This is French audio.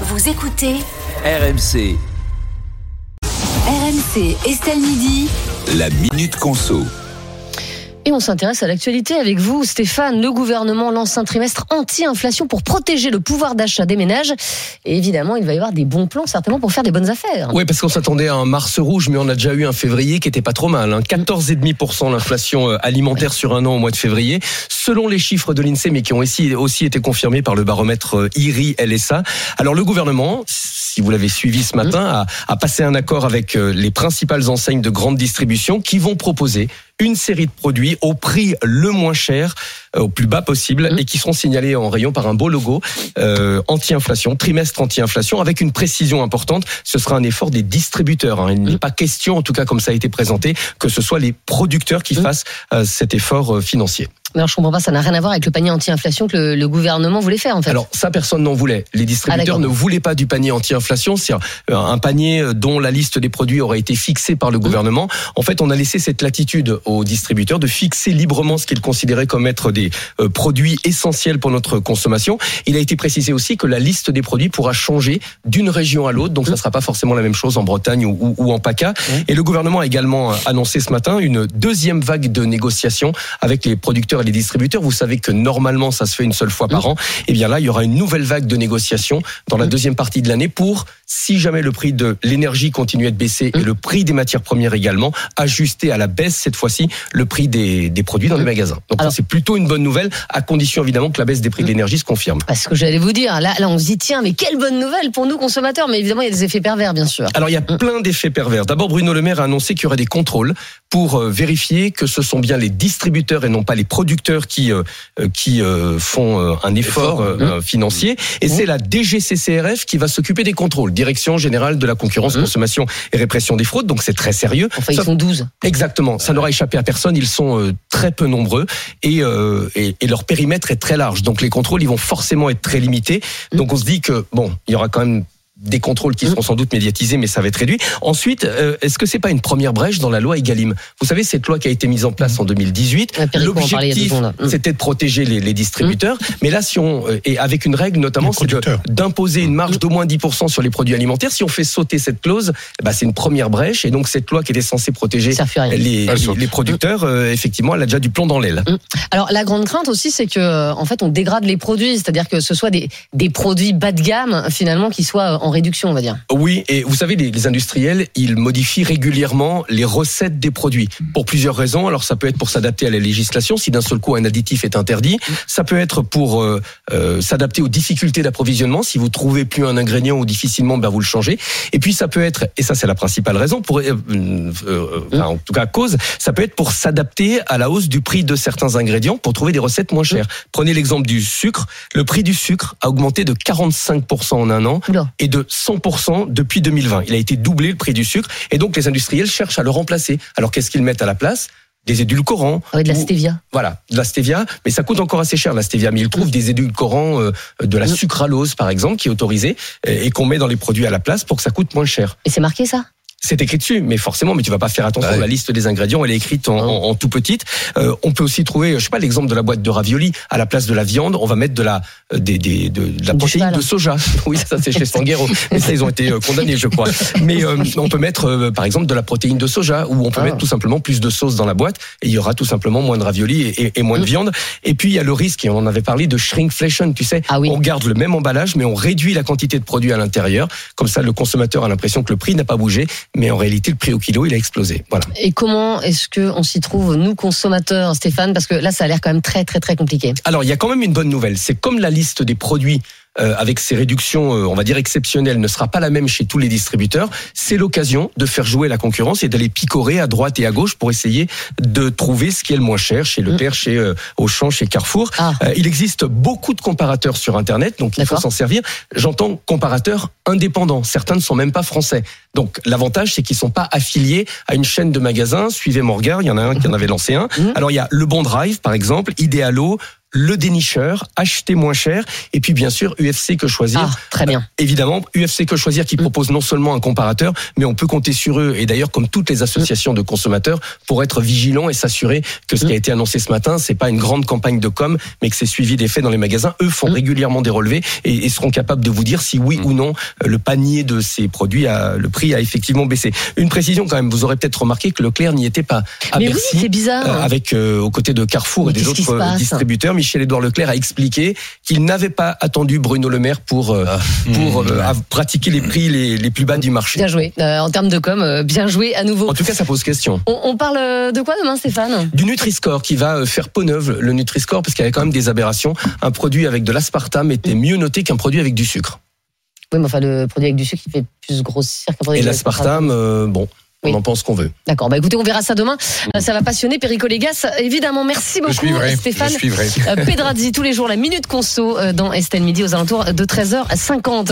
Vous écoutez RMC, RMC Estelle Midi. la Minute Conso. Et on s'intéresse à l'actualité avec vous, Stéphane. Le gouvernement lance un trimestre anti-inflation pour protéger le pouvoir d'achat des ménages. Et évidemment, il va y avoir des bons plans, certainement, pour faire des bonnes affaires. Oui, parce qu'on s'attendait à un mars rouge, mais on a déjà eu un février qui était pas trop mal. Hein. 14,5% l'inflation euh, alimentaire sur un an au mois de février, selon les chiffres de l'INSEE, mais qui ont aussi, aussi été confirmés par le baromètre euh, IRI LSA. Alors le gouvernement, si vous l'avez suivi ce matin, a, a passé un accord avec euh, les principales enseignes de grande distribution qui vont proposer une série de produits au prix le moins cher, euh, au plus bas possible, et qui seront signalés en rayon par un beau logo euh, anti-inflation, trimestre anti-inflation, avec une précision importante. Ce sera un effort des distributeurs. hein. Il n'est pas question, en tout cas comme ça a été présenté, que ce soit les producteurs qui fassent euh, cet effort euh, financier. Mais alors, je comprends pas, ça n'a rien à voir avec le panier anti-inflation que le, le gouvernement voulait faire, en fait. Alors ça, personne n'en voulait. Les Ah, distributeurs ne voulaient pas du panier anti-inflation, c'est un panier dont la liste des produits aurait été fixée par le gouvernement. En fait, on a laissé cette latitude aux distributeurs de fixer librement ce qu'ils considéraient comme être des euh, produits essentiels pour notre consommation. Il a été précisé aussi que la liste des produits pourra changer d'une région à l'autre, donc ça ne sera pas forcément la même chose en Bretagne ou, ou- ou en PACA. Et le gouvernement a également euh, annoncé ce matin une deuxième vague de négociations avec les producteurs et les distributeurs. Vous savez que normalement, ça se fait une seule fois par an. Et bien là, il y aura une nouvelle vague de négociations dans la deuxième partie de l'année pour, si jamais le prix de l'énergie continue à baisser et le prix des matières premières également, ajuster à la baisse cette fois-ci le prix des, des produits dans les magasins. Donc ça, c'est plutôt une bonne nouvelle, à condition évidemment que la baisse des prix de l'énergie se confirme. Parce que j'allais vous dire, là, là, on se dit, tiens, mais quelle bonne nouvelle pour nous consommateurs. Mais évidemment, il y a des effets pervers, bien sûr. Alors il y a plein d'effets pervers. D'abord, Bruno Le Maire a annoncé qu'il y aurait des contrôles pour euh, vérifier que ce sont bien les distributeurs et non pas les producteurs qui euh, euh, qui euh, font un effort euh, financier. Et c'est la DGCCRF qui va s'occuper des contrôles, Direction générale de la concurrence, consommation et répression des fraudes. Donc c'est très sérieux. Enfin, ils Ça- sont 12. Exactement, ça n'aura échappé à personne. Ils sont euh, très peu nombreux et, euh, et, et leur périmètre est très large. Donc les contrôles, ils vont forcément être très limités. Donc on se dit que bon, il y aura quand même des contrôles qui seront sans doute médiatisés, mais ça va être réduit. Ensuite, euh, est-ce que c'est pas une première brèche dans la loi Egalim? Vous savez, cette loi qui a été mise en place en 2018, Ouais, Perico en parlait il y a deux l'objectif, secondes. Mm. c'était de protéger les, les distributeurs. Mais là, si on euh, et avec une règle notamment, c'est d'imposer une marge d'au moins 10% sur les produits alimentaires. Si on fait sauter cette clause, ben, c'est une première brèche. Et donc cette loi qui était censée protéger les, producteurs, euh, effectivement, elle a déjà du plomb dans l'aile. Alors la grande crainte aussi, c'est que en fait on dégrade les produits, c'est-à-dire que ce soit des, des produits bas de gamme finalement qui soient en réduction, on va dire. Oui, et vous savez, les, les industriels, ils modifient régulièrement les recettes des produits pour plusieurs raisons. Alors ça peut être pour s'adapter à la législation, si d'un seul coup un additif est interdit. Ça peut être pour euh, euh, s'adapter aux difficultés d'approvisionnement. Si vous trouvez plus un ingrédient ou difficilement, ben vous le changez. Et puis ça peut être, et ça c'est la principale raison, pour, euh, enfin, en tout cas cause, ça peut être pour s'adapter à la hausse du prix de certains ingrédients pour trouver des recettes moins chères. Prenez l'exemple du sucre. Le prix du sucre a augmenté de 45% en un an Oula. et de 100% depuis 2020. Il a été doublé le prix du sucre et donc les industriels cherchent à le remplacer. Alors qu'est-ce qu'ils mettent à la place? Des édulcorants. Ah oui, de la ou- stevia. Voilà, de la stevia, mais ça coûte encore assez cher la stevia. Mais ils trouvent des édulcorants, euh, de la sucralose par exemple, qui est autorisée et qu'on met dans les produits à la place pour que ça coûte moins cher. Et c'est marqué ça? C'est écrit dessus, mais forcément, mais tu vas pas faire attention. Ouais. La liste des ingrédients, elle est écrite en, en- en tout petite. Euh, on peut aussi trouver, je sais pas, l'exemple de la boîte de ravioli. À la place de la viande, on va mettre de la euh, des, des- de, de la Du protéine cheval. de soja. Oui, ça c'est chez Sanguero. Mais ça, ils ont été euh, condamnés, je crois. Mais euh, on peut mettre, euh, par exemple, de la protéine de soja, ou on peut Ah. mettre tout simplement plus de sauce dans la boîte, et il y aura tout simplement moins de ravioli et, et- et moins de viande. Et puis il y a le risque, et on en avait parlé, de shrinkflation. Tu sais, Ah oui. on garde le même emballage, mais on réduit la quantité de produits à l'intérieur. Comme ça, le consommateur a l'impression que le prix n'a pas bougé, mais en réalité, le prix au kilo, il a explosé. Voilà. Et comment est-ce que on s'y trouve nous consommateurs, Stéphane? Parce que là, ça a l'air quand même très très très compliqué. Alors, il y a quand même une bonne nouvelle. C'est comme la liste des produits euh, avec ces réductions, euh, on va dire exceptionnelles, ne sera pas la même chez tous les distributeurs. C'est l'occasion de faire jouer la concurrence et d'aller picorer à droite et à gauche pour essayer de trouver ce qui est le moins cher chez Leclerc, chez euh, Auchan, chez Carrefour. Ah. Euh, il existe beaucoup de comparateurs sur Internet, donc il faut s'en servir. J'entends comparateurs indépendants. Certains ne sont même pas français. Donc l'avantage, c'est qu'ils sont pas affiliés à une chaîne de magasins. Suivez mon regard, il y en a un qui en avait lancé un. Mhm. Alors il y a Le Bon Drive, par exemple, Idealo, le dénicheur, acheter moins cher, et puis bien sûr UFC que choisir. Ah, très bien. Évidemment, UFC que choisir qui propose non seulement un comparateur, mais on peut compter sur eux. Et d'ailleurs, comme toutes les associations de consommateurs, pour être vigilants et s'assurer que ce qui a été annoncé ce matin, c'est pas une grande campagne de com, mais que c'est suivi des faits dans les magasins. Eux font régulièrement des relevés et, et seront capables de vous dire si oui ou non euh, le panier de ces produits a le prix a effectivement baissé. Une précision quand même, vous aurez peut-être remarqué que Leclerc n'y était pas à Mais oui, c'est bizarre. euh, avec euh, aux côtés de Carrefour Mais et des autres euh, distributeurs, Michel-Édouard Leclerc a expliqué qu'il n'avait pas attendu Bruno Le Maire pour euh, pour euh, à pratiquer les prix les, les plus bas du marché. Bien joué. Euh, en termes de com, euh, bien joué à nouveau. En tout cas, ça pose question. On, on parle de quoi demain, Stéphane? Du Nutri-Score qui va faire peau neuve, le Nutri-Score, parce qu'il y avait quand même des aberrations. Un produit avec de l'aspartame était mieux noté qu'un produit avec du sucre. Oui, mais enfin, le produit avec du sucre, il fait plus grossir qu'un produit Et avec l'aspartame, euh, bon, on en pense qu'on veut. D'accord. Bah écoutez, on verra ça demain. Euh, Ça va passionner Perico Légas. Évidemment, merci beaucoup. Stéphane. Je. Euh, Pedrazzi, tous les jours, la Minute Conso euh, dans Estelle Midi aux alentours de 13h50.